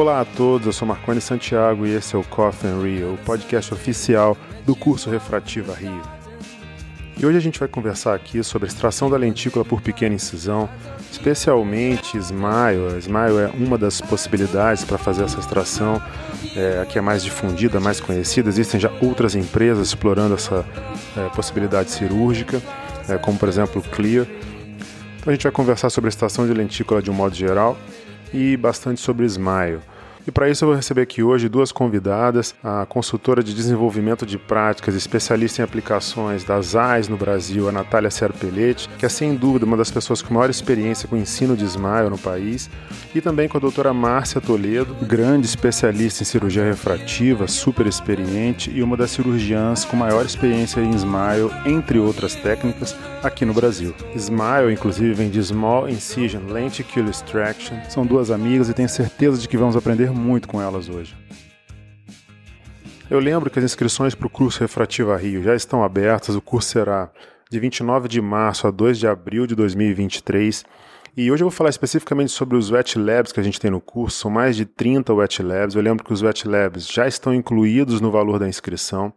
Olá a todos, eu sou Marconi Santiago e esse é o Coffee and Rio, o podcast oficial do curso Refrativa Rio. E hoje a gente vai conversar aqui sobre a extração da lentícula por pequena incisão, especialmente Smile. A Smile é uma das possibilidades para fazer essa extração, é, a que é mais difundida, mais conhecida. Existem já outras empresas explorando essa é, possibilidade cirúrgica, é, como por exemplo o Clear. Então a gente vai conversar sobre a extração de lentícula de um modo geral e bastante sobre Smile. E para isso eu vou receber aqui hoje duas convidadas, a consultora de desenvolvimento de práticas, especialista em aplicações das AIS no Brasil, a Natália Serpelletti, que é sem dúvida uma das pessoas com maior experiência com o ensino de Smile no país, e também com a doutora Márcia Toledo, grande especialista em cirurgia refrativa, super experiente e uma das cirurgiãs com maior experiência em Smile, entre outras técnicas, aqui no Brasil. Smile, inclusive, vem de Small Incision Lenticular Extraction. São duas amigas e tenho certeza de que vamos aprender muito com elas hoje. Eu lembro que as inscrições para o curso Refrativa Rio já estão abertas. O curso será de 29 de março a 2 de abril de 2023. E hoje eu vou falar especificamente sobre os wet labs que a gente tem no curso. São mais de 30 wet labs. Eu lembro que os wet labs já estão incluídos no valor da inscrição.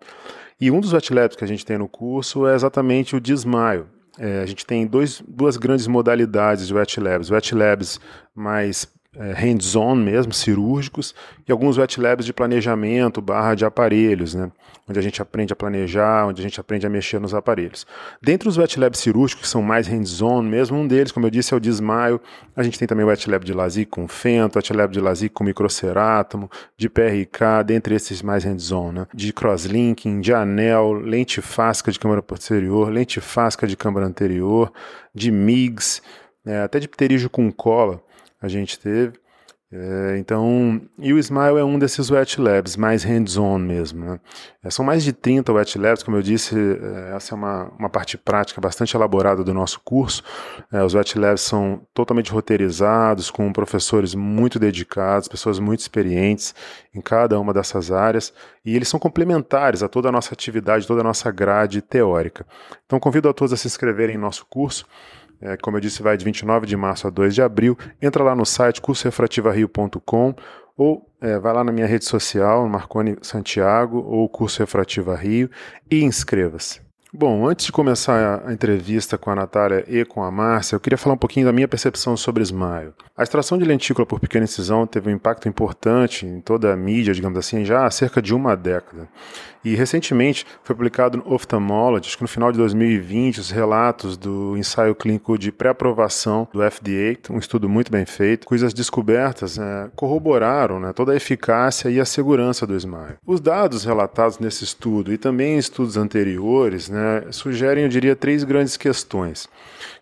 E um dos wet labs que a gente tem no curso é exatamente o Desmaio. É, a gente tem dois, duas grandes modalidades de wet labs. Wet labs mais hands-on mesmo, cirúrgicos, e alguns wet labs de planejamento barra de aparelhos, né? onde a gente aprende a planejar, onde a gente aprende a mexer nos aparelhos. Dentre os wet labs cirúrgicos, que são mais hands-on mesmo, um deles, como eu disse, é o desmaio. A gente tem também o wet lab de LASIK com fento, wet lab de LASIK com microcerátomo, de PRK, dentre esses mais hands-on, né? de crosslinking, de anel, lente fásca de câmara posterior, lente fásca de câmara anterior, de MIGS, é, até de pterígio com cola a gente teve. É, então, e o Smile é um desses wet labs, mais hands-on mesmo. Né? É, são mais de 30 wet labs, como eu disse, é, essa é uma, uma parte prática bastante elaborada do nosso curso. É, os wet labs são totalmente roteirizados, com professores muito dedicados, pessoas muito experientes em cada uma dessas áreas, e eles são complementares a toda a nossa atividade, toda a nossa grade teórica. Então, convido a todos a se inscreverem em nosso curso. É, como eu disse, vai de 29 de março a 2 de abril. Entra lá no site cursorefrativario.com ou é, vai lá na minha rede social, Marconi Santiago ou Curso Refrativa Rio e inscreva-se. Bom, antes de começar a entrevista com a Natália e com a Márcia, eu queria falar um pouquinho da minha percepção sobre Smile. A extração de lentícula por pequena incisão teve um impacto importante em toda a mídia, digamos assim, já há cerca de uma década. E recentemente foi publicado no Ophthalmology, acho que no final de 2020, os relatos do ensaio clínico de pré-aprovação do FDA, um estudo muito bem feito, cujas descobertas né, corroboraram né, toda a eficácia e a segurança do Smile. Os dados relatados nesse estudo e também em estudos anteriores né, sugerem, eu diria, três grandes questões.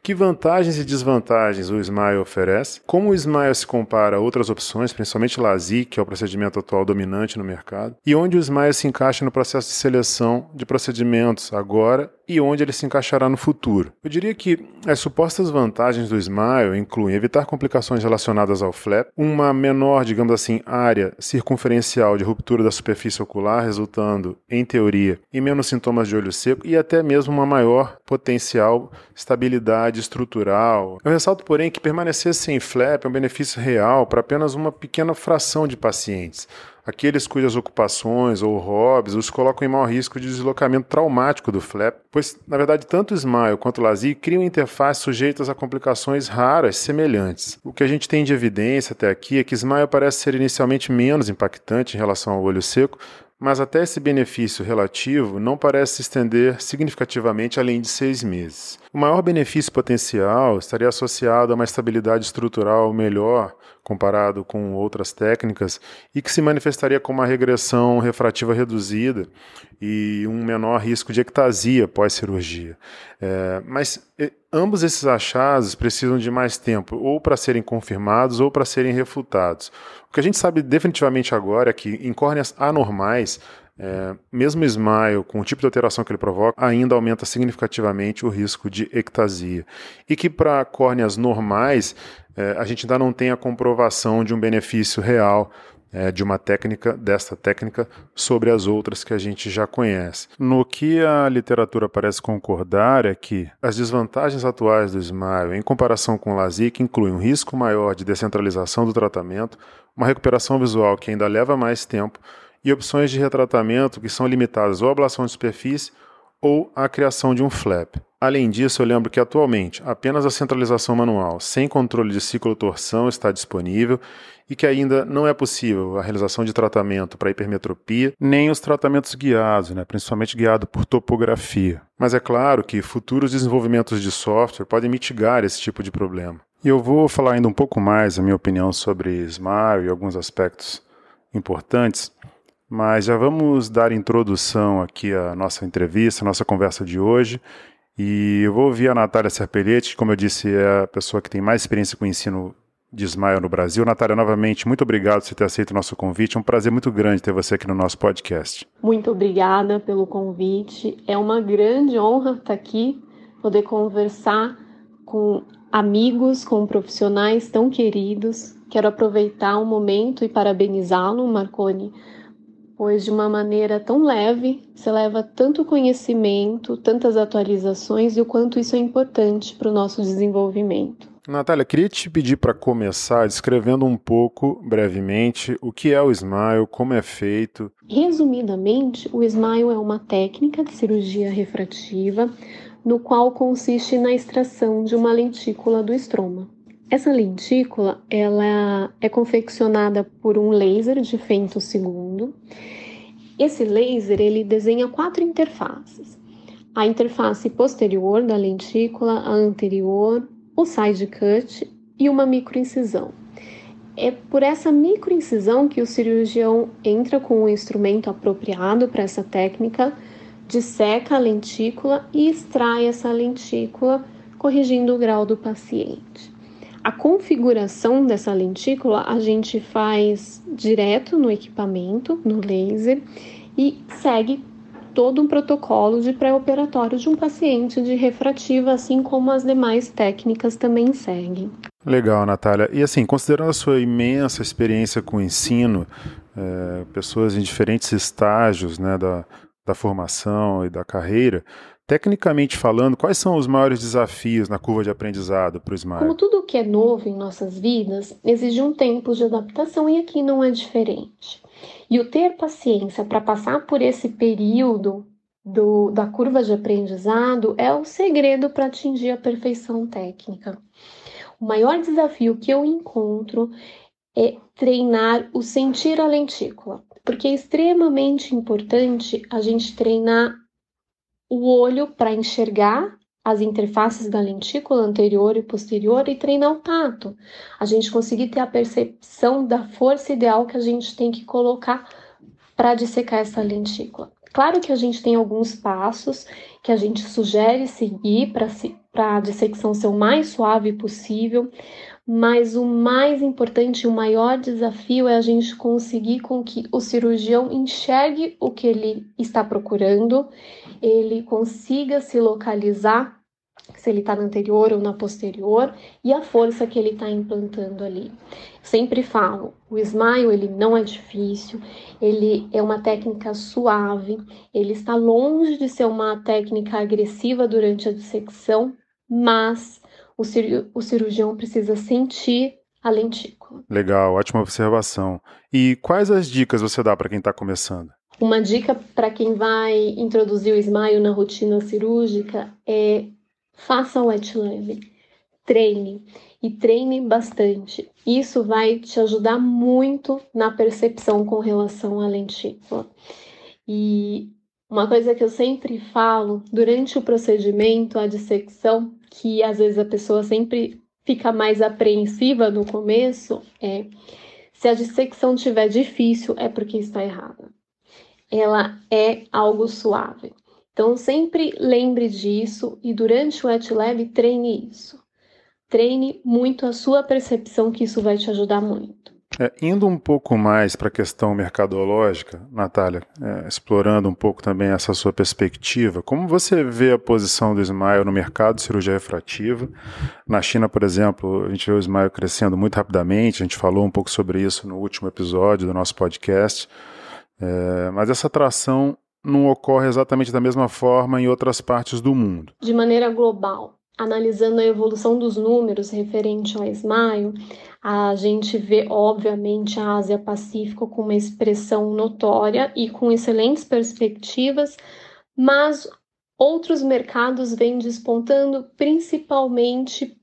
Que vantagens e desvantagens o Smile oferece? Como o Smile se compara a outras opções, principalmente LASIK, que é o procedimento atual dominante no mercado? E onde o Smile se encaixa no processo de seleção de procedimentos agora e onde ele se encaixará no futuro. Eu diria que as supostas vantagens do Smile incluem evitar complicações relacionadas ao flap, uma menor, digamos assim, área circunferencial de ruptura da superfície ocular, resultando, em teoria, em menos sintomas de olho seco e até mesmo uma maior potencial estabilidade estrutural. Eu ressalto, porém, que permanecer sem flap é um benefício real para apenas uma pequena fração de pacientes aqueles cujas ocupações ou hobbies os colocam em maior risco de deslocamento traumático do flap, pois, na verdade, tanto o Smile quanto o LASIK criam interfaces sujeitas a complicações raras semelhantes. O que a gente tem de evidência até aqui é que Smile parece ser inicialmente menos impactante em relação ao olho seco, mas até esse benefício relativo não parece se estender significativamente além de seis meses. O maior benefício potencial estaria associado a uma estabilidade estrutural melhor comparado com outras técnicas e que se manifestaria com uma regressão refrativa reduzida e um menor risco de ectasia pós-cirurgia. É, mas ambos esses achados precisam de mais tempo, ou para serem confirmados ou para serem refutados. O que a gente sabe definitivamente agora é que em córneas anormais, é, mesmo Smile, com o tipo de alteração que ele provoca, ainda aumenta significativamente o risco de ectasia. E que para córneas normais, é, a gente ainda não tem a comprovação de um benefício real é, de uma técnica, desta técnica, sobre as outras que a gente já conhece. No que a literatura parece concordar é que as desvantagens atuais do Smile em comparação com o LASIK incluem um risco maior de descentralização do tratamento, uma recuperação visual que ainda leva mais tempo e opções de retratamento que são limitadas ou à ablação de superfície ou à criação de um flap. Além disso, eu lembro que atualmente apenas a centralização manual, sem controle de ciclotorção, está disponível e que ainda não é possível a realização de tratamento para hipermetropia, nem os tratamentos guiados, né, principalmente guiado por topografia. Mas é claro que futuros desenvolvimentos de software podem mitigar esse tipo de problema. E eu vou falar ainda um pouco mais a minha opinião sobre Smile e alguns aspectos importantes, mas já vamos dar introdução aqui à nossa entrevista, à nossa conversa de hoje. E eu vou ouvir a Natália Serpelletti, que, como eu disse, é a pessoa que tem mais experiência com o ensino de Smile no Brasil. Natália, novamente, muito obrigado por ter aceito o nosso convite. É um prazer muito grande ter você aqui no nosso podcast. Muito obrigada pelo convite. É uma grande honra estar aqui, poder conversar com amigos, com profissionais tão queridos. Quero aproveitar o momento e parabenizá-lo, Marconi, pois de uma maneira tão leve você leva tanto conhecimento, tantas atualizações e o quanto isso é importante para o nosso desenvolvimento. Natália, queria te pedir para começar descrevendo um pouco, brevemente, o que é o Smile, como é feito. Resumidamente, o Smile é uma técnica de cirurgia refrativa no qual consiste na extração de uma lentícula do estroma. Essa lentícula ela é confeccionada por um laser de femtosegundo. Esse laser ele desenha quatro interfaces: a interface posterior da lentícula, a anterior, o side cut e uma microincisão. É por essa microincisão que o cirurgião entra com o instrumento apropriado para essa técnica, disseca a lentícula e extrai essa lentícula, corrigindo o grau do paciente. A configuração dessa lentícula a gente faz direto no equipamento, no laser, e segue todo um protocolo de pré-operatório de um paciente de refrativa, assim como as demais técnicas também seguem. Legal, Natália. E assim, considerando a sua imensa experiência com o ensino, é, pessoas em diferentes estágios né, da, da formação e da carreira, Tecnicamente falando, quais são os maiores desafios na curva de aprendizado para o Smile? Como tudo que é novo em nossas vidas, exige um tempo de adaptação e aqui não é diferente. E o ter paciência para passar por esse período do, da curva de aprendizado é o segredo para atingir a perfeição técnica. O maior desafio que eu encontro é treinar o sentir a lentícula, porque é extremamente importante a gente treinar o olho para enxergar as interfaces da lentícula anterior e posterior e treinar o tato. A gente conseguir ter a percepção da força ideal que a gente tem que colocar para dissecar essa lentícula. Claro que a gente tem alguns passos que a gente sugere seguir para a dissecção ser o mais suave possível, mas o mais importante, o maior desafio é a gente conseguir com que o cirurgião enxergue o que ele está procurando, ele consiga se localizar se ele está na anterior ou na posterior e a força que ele está implantando ali. Sempre falo, o smile ele não é difícil, ele é uma técnica suave, ele está longe de ser uma técnica agressiva durante a dissecção, mas o, cir o cirurgião precisa sentir a lentícula. Legal, ótima observação. E quais as dicas você dá para quem está começando? Uma dica para quem vai introduzir o smile na rotina cirúrgica é faça o wet lab, treine e treine bastante. Isso vai te ajudar muito na percepção com relação à lentícula. E uma coisa que eu sempre falo durante o procedimento, a dissecção, que às vezes a pessoa sempre fica mais apreensiva no começo, é se a dissecção estiver difícil, é porque está errada. Ela é algo suave. Então, sempre lembre disso e durante o Wet Lab treine isso. Treine muito a sua percepção, que isso vai te ajudar muito. É, indo um pouco mais para a questão mercadológica, Natália, é, explorando um pouco também essa sua perspectiva, como você vê a posição do Smile no mercado de cirurgia refrativa? Na China, por exemplo, a gente vê o Smile crescendo muito rapidamente, a gente falou um pouco sobre isso no último episódio do nosso podcast, é, mas essa atração não ocorre exatamente da mesma forma em outras partes do mundo. De maneira global, analisando a evolução dos números referente ao Smile, a gente vê, obviamente, a Ásia Pacífico com uma expressão notória e com excelentes perspectivas, mas outros mercados vêm despontando, principalmente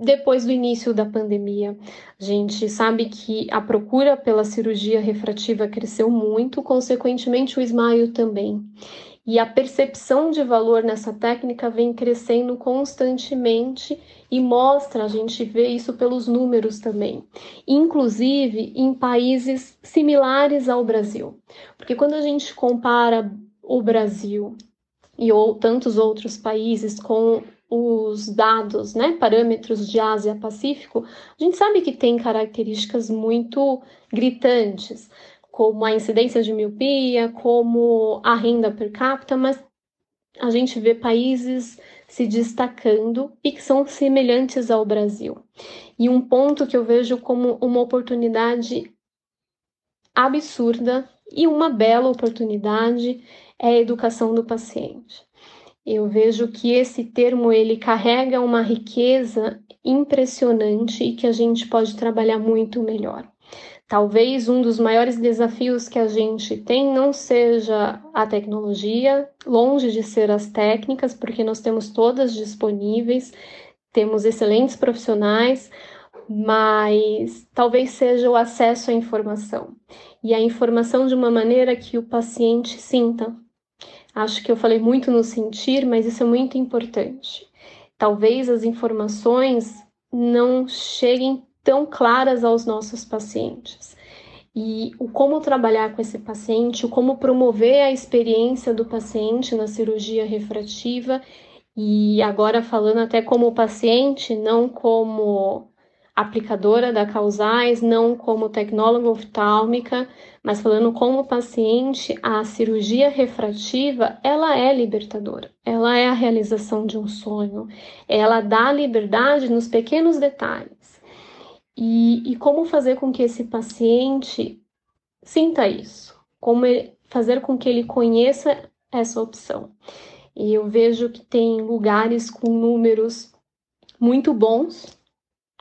depois do início da pandemia. A gente sabe que a procura pela cirurgia refrativa cresceu muito, consequentemente, o Smile também. E a percepção de valor nessa técnica vem crescendo constantemente e mostra, a gente vê isso pelos números também, inclusive em países similares ao Brasil. Porque quando a gente compara o Brasil e ou tantos outros países com os dados, né, parâmetros de Ásia-Pacífico, a gente sabe que tem características muito gritantes como a incidência de miopia, como a renda per capita, mas a gente vê países se destacando e que são semelhantes ao Brasil. E um ponto que eu vejo como uma oportunidade absurda e uma bela oportunidade é a educação do paciente. Eu vejo que esse termo ele carrega uma riqueza impressionante e que a gente pode trabalhar muito melhor. Talvez um dos maiores desafios que a gente tem não seja a tecnologia, longe de ser as técnicas, porque nós temos todas disponíveis, temos excelentes profissionais, mas talvez seja o acesso à informação. E a informação de uma maneira que o paciente sinta. Acho que eu falei muito no sentir, mas isso é muito importante. Talvez as informações não cheguem tão claras aos nossos pacientes. E o como trabalhar com esse paciente, o como promover a experiência do paciente na cirurgia refrativa, e agora falando até como paciente, não como aplicadora da causais, não como tecnóloga oftálmica, mas falando como paciente, a cirurgia refrativa, ela é libertadora. Ela é a realização de um sonho. Ela dá liberdade nos pequenos detalhes. E, e como fazer com que esse paciente sinta isso? Como ele, fazer com que ele conheça essa opção? E eu vejo que tem lugares com números muito bons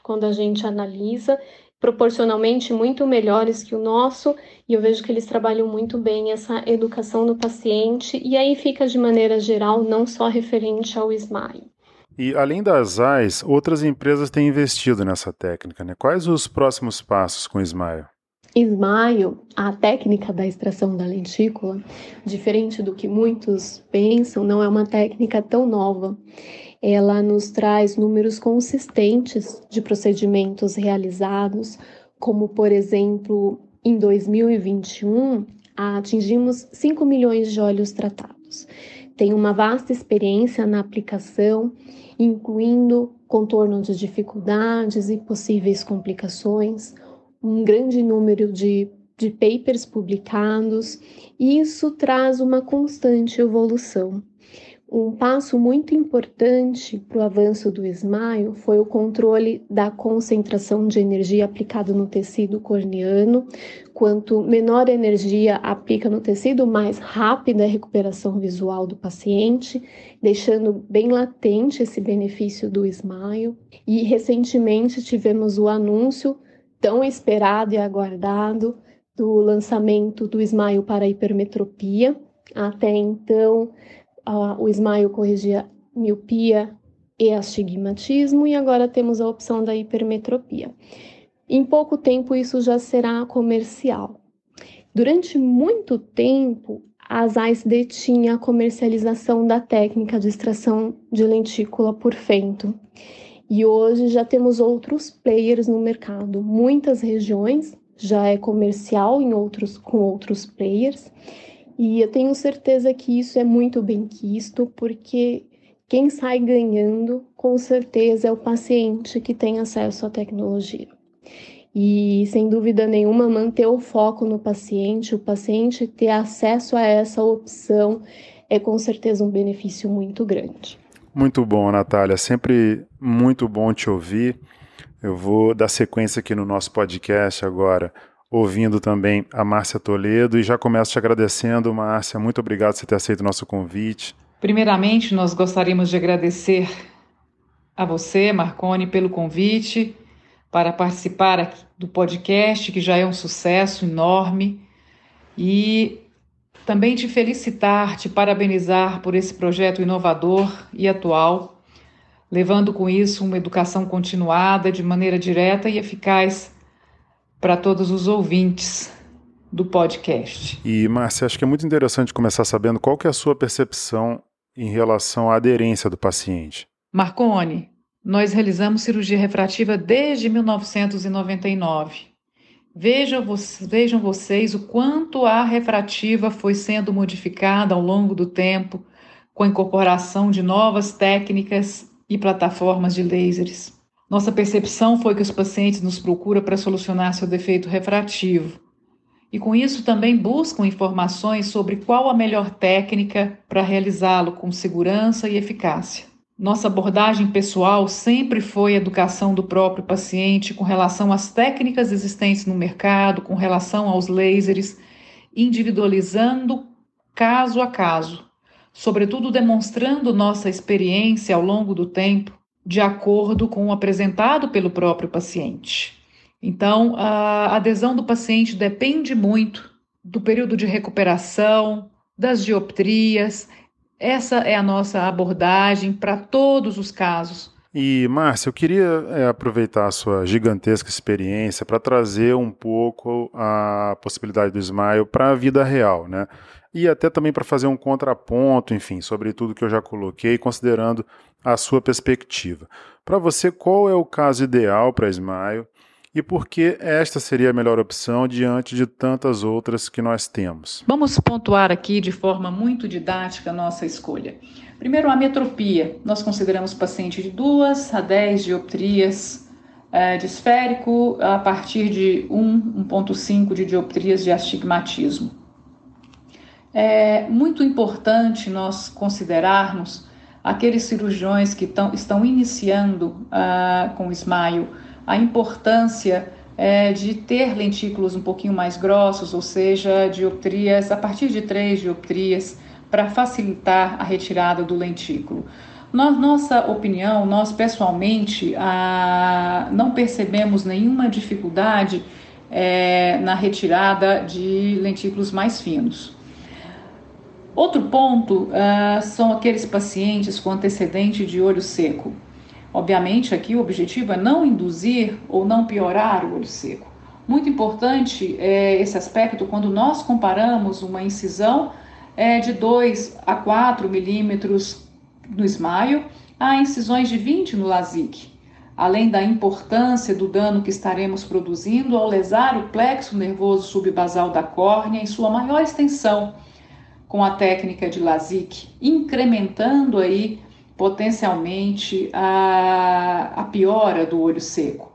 quando a gente analisa, proporcionalmente muito melhores que o nosso, e eu vejo que eles trabalham muito bem essa educação do paciente, e aí fica de maneira geral, não só referente ao SMILE. E além das AIS, outras empresas têm investido nessa técnica. Né? Quais os próximos passos com o Smile? Smile, a técnica da extração da lentícula, diferente do que muitos pensam, não é uma técnica tão nova. Ela nos traz números consistentes de procedimentos realizados, como por exemplo, em 2021 atingimos 5 milhões de olhos tratados. Tem uma vasta experiência na aplicação incluindo contorno de dificuldades e possíveis complicações, um grande número de, de papers publicados, e isso traz uma constante evolução. Um passo muito importante para o avanço do SMILE foi o controle da concentração de energia aplicada no tecido corneano. Quanto menor energia aplica no tecido, mais rápida a recuperação visual do paciente, deixando bem latente esse benefício do SMILE. E recentemente tivemos o anúncio tão esperado e aguardado do lançamento do SMILE para hipermetropia. Até então, o Smile corrigia miopia e astigmatismo, e agora temos a opção da hipermetropia. Em pouco tempo, isso já será comercial. Durante muito tempo, a ZAIS detinha a comercialização da técnica de extração de lentícula por fento. E hoje já temos outros players no mercado. Muitas regiões já é comercial em outros, com outros players. E eu tenho certeza que isso é muito bem quisto, porque quem sai ganhando, com certeza, é o paciente que tem acesso à tecnologia. e, sem dúvida nenhuma, manter o foco no paciente, o paciente ter acesso a essa opção é com certeza um benefício muito grande. Muito bom, Natália. Sempre muito bom te ouvir. Eu vou dar sequência aqui no nosso podcast agora, ouvindo também a Márcia Toledo e já começo te agradecendo, Márcia. Muito obrigado por você ter aceito o nosso convite. Primeiramente, nós gostaríamos de agradecer a você, Marcone, pelo convite para participar do podcast, que já é um sucesso enorme, e também te felicitar, te parabenizar por esse projeto inovador e atual, levando com isso uma educação continuada de maneira direta e eficaz para todos os ouvintes do podcast. E, Márcia, acho que é muito interessante começar sabendo qual que é a sua percepção em relação à aderência do paciente. Marcone, nós realizamos cirurgia refrativa desde 1999. Vejam, vejam vocês o quanto a refrativa foi sendo modificada ao longo do tempo, com a incorporação de novas técnicas e plataformas de lasers. Nossa percepção foi que os pacientes nos procuram para solucionar seu defeito refrativo. E com isso também buscam informações sobre qual a melhor técnica para realizá-lo com segurança e eficácia. Nossa abordagem pessoal sempre foi a educação do próprio paciente com relação às técnicas existentes no mercado, com relação aos lasers, individualizando caso a caso, sobretudo demonstrando nossa experiência ao longo do tempo, de acordo com o apresentado pelo próprio paciente. Então, a adesão do paciente depende muito do período de recuperação, das dioptrias essa é a nossa abordagem para todos os casos. E, Márcia, eu queria é, aproveitar a sua gigantesca experiência para trazer um pouco a possibilidade do Smile para a vida real, né? E até também para fazer um contraponto, enfim, sobre tudo que eu já coloquei, considerando a sua perspectiva. Para você, qual é o caso ideal para Smile e por que esta seria a melhor opção diante de tantas outras que nós temos? Vamos pontuar aqui de forma muito didática a nossa escolha. Primeiro, a metropia. Nós consideramos paciente de 2 a 10 dioptrias é, de esférico a partir de 1, 1,5 de dioptrias de astigmatismo. É muito importante nós considerarmos aqueles cirurgiões que tão, estão iniciando uh, com o smile a importância é, de ter lentículos um pouquinho mais grossos, ou seja, dioptrias a partir de três dioptrias, para facilitar a retirada do lentículo. Na nossa opinião, nós pessoalmente a, não percebemos nenhuma dificuldade é, na retirada de lentículos mais finos. Outro ponto uh, são aqueles pacientes com antecedente de olho seco. Obviamente, aqui o objetivo é não induzir ou não piorar o olho seco. Muito importante é esse aspecto quando nós comparamos uma incisão é, de 2 a 4 milímetros no esmaio a incisões de 20 no LASIK. Além da importância do dano que estaremos produzindo ao lesar o plexo nervoso subbasal da córnea em sua maior extensão, com a técnica de LASIK, incrementando aí potencialmente a, a piora do olho seco.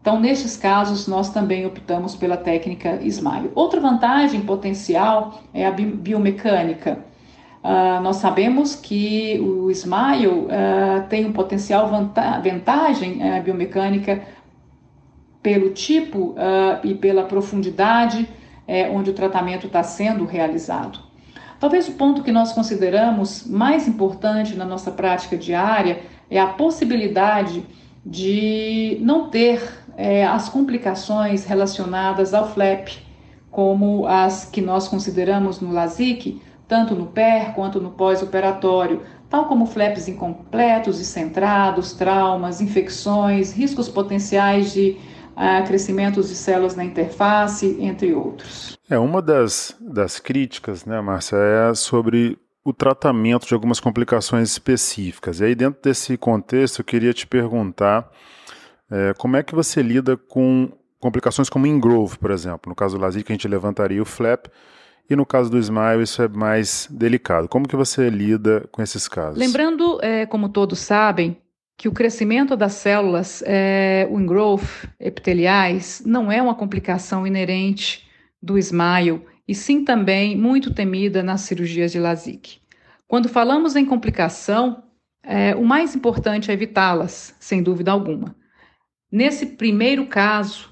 Então, nestes casos, nós também optamos pela técnica Smile. Outra vantagem potencial é a biomecânica. Uh, nós sabemos que o Smile uh, tem um potencial vanta vantagem uh, biomecânica pelo tipo e pela profundidade eh, onde o tratamento está sendo realizado. Talvez o ponto que nós consideramos mais importante na nossa prática diária é a possibilidade de não ter é, as complicações relacionadas ao FLAP, como as que nós consideramos no LASIK, tanto no PER quanto no pós-operatório, tal como flaps incompletos e centrados, traumas, infecções, riscos potenciais de uh, crescimentos de células na interface, entre outros. É, uma das, das críticas, né, Márcia, é sobre o tratamento de algumas complicações específicas. E aí, dentro desse contexto, eu queria te perguntar é, como é que você lida com complicações como Ingrove, por exemplo. No caso do LASIK, a gente levantaria o flap, e no caso do Smile, isso é mais delicado. Como que você lida com esses casos? Lembrando, é, como todos sabem, que o crescimento das células, é, o engrowth epiteliais, não é uma complicação inerente do smile, e sim também muito temida nas cirurgias de LASIK. Quando falamos em complicação, é, o mais importante é evitá-las, sem dúvida alguma. Nesse primeiro caso,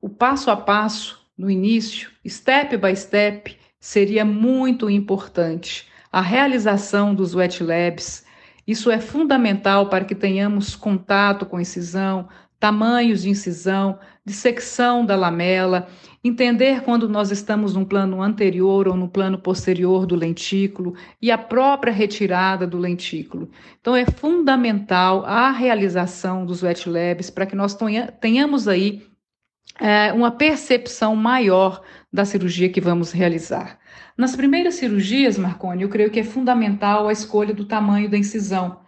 o passo a passo, no início, step by step, seria muito importante. A realização dos wet labs, isso é fundamental para que tenhamos contato com incisão, tamanhos de incisão, dissecção da lamela, entender quando nós estamos num plano anterior ou no plano posterior do lentículo e a própria retirada do lentículo. Então é fundamental a realização dos wet labs para que nós tenhamos aí é, uma percepção maior da cirurgia que vamos realizar. Nas primeiras cirurgias, Marconi, eu creio que é fundamental a escolha do tamanho da incisão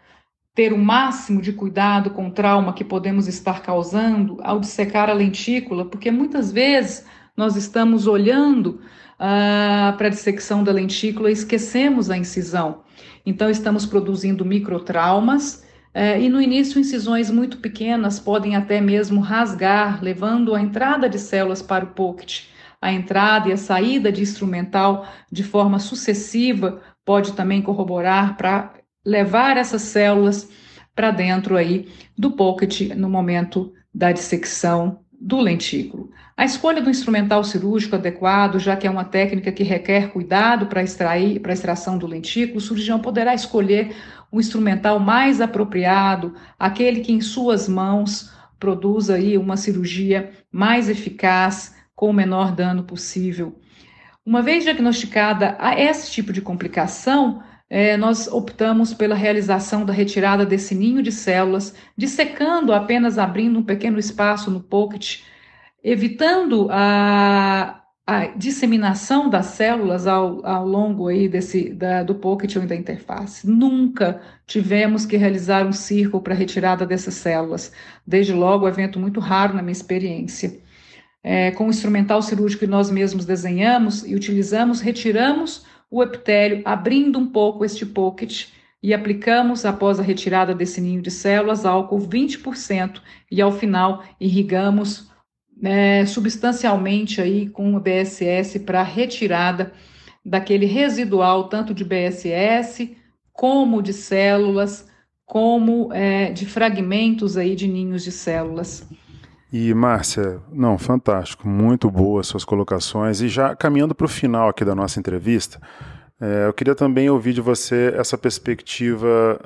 ter o máximo de cuidado com o trauma que podemos estar causando ao dissecar a lentícula, porque muitas vezes nós estamos olhando ah, para a dissecção da lentícula e esquecemos a incisão. Então, estamos produzindo microtraumas. Eh, e no início, incisões muito pequenas podem até mesmo rasgar, levando a entrada de células para o pocket. A entrada e a saída de instrumental de forma sucessiva pode também corroborar para levar essas células para dentro aí do pocket no momento da dissecção do lentículo. A escolha do instrumental cirúrgico adequado, já que é uma técnica que requer cuidado para extrair, para extração do lentículo, o cirurgião poderá escolher o instrumental mais apropriado, aquele que em suas mãos produza aí uma cirurgia mais eficaz com o menor dano possível. Uma vez diagnosticada esse tipo de complicação, é, nós optamos pela realização da retirada desse ninho de células, dissecando apenas abrindo um pequeno espaço no pocket, evitando a, a disseminação das células ao, ao longo aí desse, da, do pocket ou da interface. Nunca tivemos que realizar um círculo para retirada dessas células. Desde logo, um evento muito raro na minha experiência. É, com o instrumental cirúrgico que nós mesmos desenhamos e utilizamos, retiramos o epitélio, abrindo um pouco este pocket e aplicamos, após a retirada desse ninho de células, álcool 20% e ao final irrigamos é, substancialmente aí com o BSS para retirada daquele residual, tanto de BSS como de células, como é, de fragmentos aí de ninhos de células. E Márcia, não, fantástico, muito boas suas colocações. E já caminhando para o final aqui da nossa entrevista, é, eu queria também ouvir de você essa perspectiva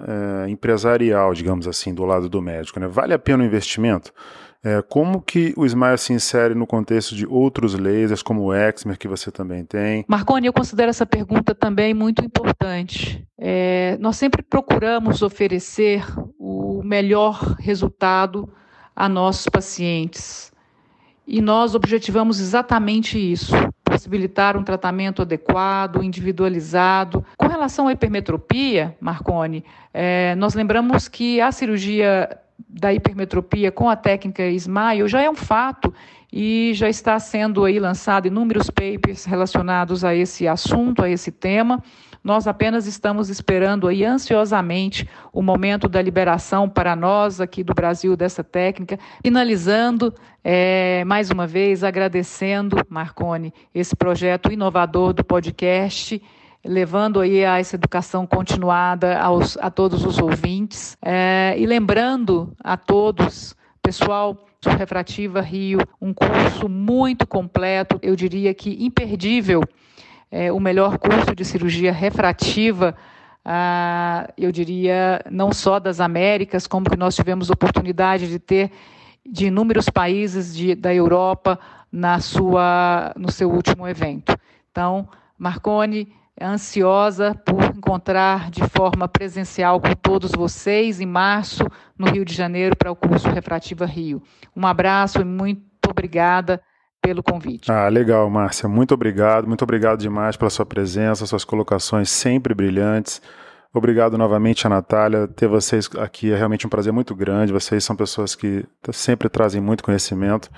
é, empresarial, digamos assim, do lado do médico. Né? Vale a pena o investimento? É, como que o Smile se insere no contexto de outros lasers, como o Exmer, que você também tem? Marconi, eu considero essa pergunta também muito importante. É, nós sempre procuramos oferecer o melhor resultado a nossos pacientes. E nós objetivamos exatamente isso: possibilitar um tratamento adequado, individualizado. Com relação à hipermetropia, Marconi, é, nós lembramos que a cirurgia da hipermetropia com a técnica SMILE já é um fato e já está sendo aí lançado inúmeros papers relacionados a esse assunto, a esse tema. Nós apenas estamos esperando aí ansiosamente o momento da liberação para nós aqui do Brasil dessa técnica. Finalizando, é, mais uma vez, agradecendo, Marcone, esse projeto inovador do podcast levando aí a essa educação continuada aos, a todos os ouvintes é, e lembrando a todos, pessoal, Refrativa Rio, um curso muito completo, eu diria que imperdível é, o melhor curso de cirurgia refrativa, ah, eu diria, não só das Américas, como que nós tivemos oportunidade de ter de inúmeros países de, da Europa na sua, no seu último evento. Então, Marconi, ansiosa por encontrar de forma presencial com todos vocês em março no Rio de Janeiro para o curso Refrativa Rio. Um abraço e muito obrigada pelo convite. Ah, legal, Márcia. Muito obrigado. Muito obrigado demais pela sua presença, suas colocações sempre brilhantes. Obrigado novamente a Natália. Ter vocês aqui é realmente um prazer muito grande. Vocês são pessoas que sempre trazem muito conhecimento.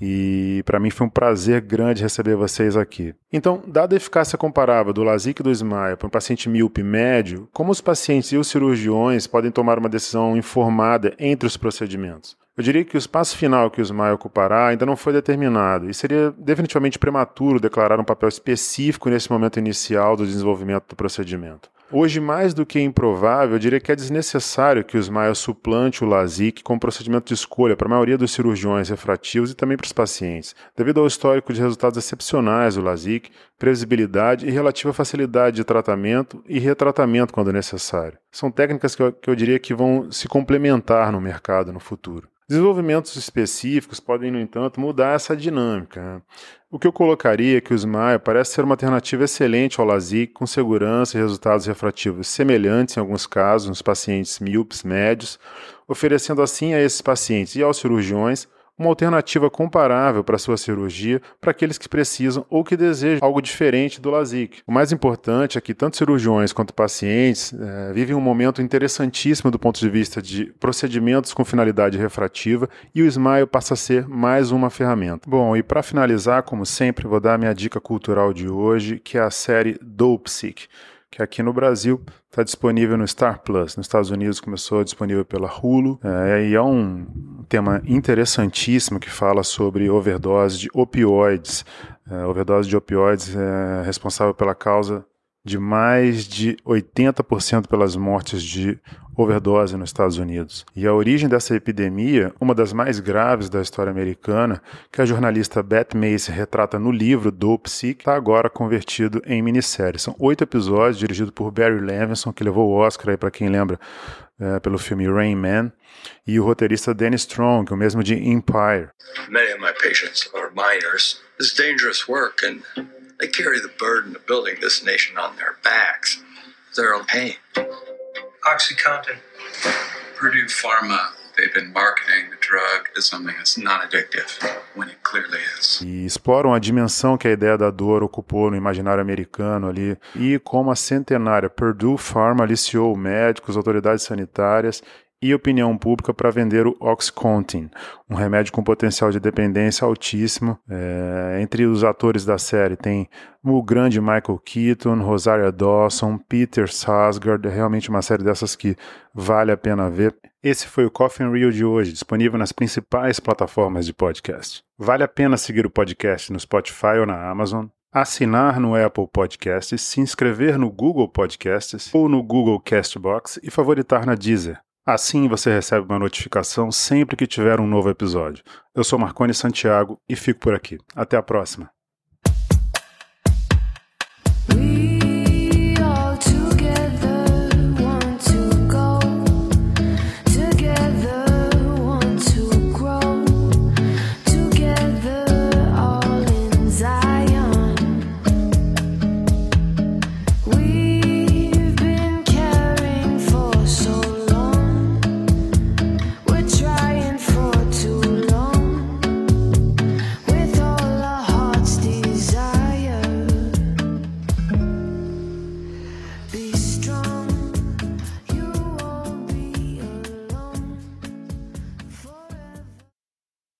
E para mim foi um prazer grande receber vocês aqui. Então, dada a eficácia comparável do Lasik e do Smile para um paciente míope médio, como os pacientes e os cirurgiões podem tomar uma decisão informada entre os procedimentos? Eu diria que o espaço final que o Smile ocupará ainda não foi determinado e seria definitivamente prematuro declarar um papel específico nesse momento inicial do desenvolvimento do procedimento. Hoje, mais do que improvável, eu diria que é desnecessário que o Smile suplante o LASIK como procedimento de escolha para a maioria dos cirurgiões refrativos e também para os pacientes, devido ao histórico de resultados excepcionais do LASIK, previsibilidade e relativa facilidade de tratamento e retratamento quando necessário. São técnicas que eu, que eu diria que vão se complementar no mercado no futuro. Desenvolvimentos específicos podem, no entanto, mudar essa dinâmica. O que eu colocaria é que o SMILE parece ser uma alternativa excelente ao LASIK, com segurança e resultados refrativos semelhantes em alguns casos nos pacientes míopes médios, oferecendo assim a esses pacientes e aos cirurgiões uma alternativa comparável para sua cirurgia para aqueles que precisam ou que desejam algo diferente do LASIK. O mais importante é que tanto cirurgiões quanto pacientes é, vivem um momento interessantíssimo do ponto de vista de procedimentos com finalidade refrativa e o Smile passa a ser mais uma ferramenta. Bom, e para finalizar, como sempre, vou dar minha dica cultural de hoje, que é a série Dopesick que aqui no Brasil está disponível no Star Plus. Nos Estados Unidos começou disponível pela Hulu. É, e é um tema interessantíssimo que fala sobre overdose de opioides. É, overdose de opioides é responsável pela causa de mais de 80% pelas mortes de overdose nos Estados Unidos. E a origem dessa epidemia, uma das mais graves da história americana, que a jornalista Beth Macy retrata no livro do Psych, está agora convertido em minissérie. São oito episódios, dirigido por Barry Levinson, que levou o Oscar para quem lembra é, pelo filme Rain Man, e o roteirista Danny Strong, o mesmo de Empire. Many of my patients are minors. It's dangerous work and They carry the burden of building this nation on their backs, their own pain. Oxycontin. Purdue Pharma, they've been marketing the drug as something that's not addictive, when it clearly is. E exploram a dimensão que a ideia da dor ocupou no imaginário americano ali, e como a centenária Purdue Pharma aliciou médicos, autoridades sanitárias e opinião pública para vender o Oxycontin, um remédio com potencial de dependência altíssimo. É, entre os atores da série tem o grande Michael Keaton, Rosaria Dawson, Peter Sarsgaard, é realmente uma série dessas que vale a pena ver. Esse foi o Coffin Reel de hoje, disponível nas principais plataformas de podcast. Vale a pena seguir o podcast no Spotify ou na Amazon, assinar no Apple Podcasts, se inscrever no Google Podcasts ou no Google Castbox e favoritar na Deezer. Assim você recebe uma notificação sempre que tiver um novo episódio. Eu sou Marcone Santiago e fico por aqui. Até a próxima.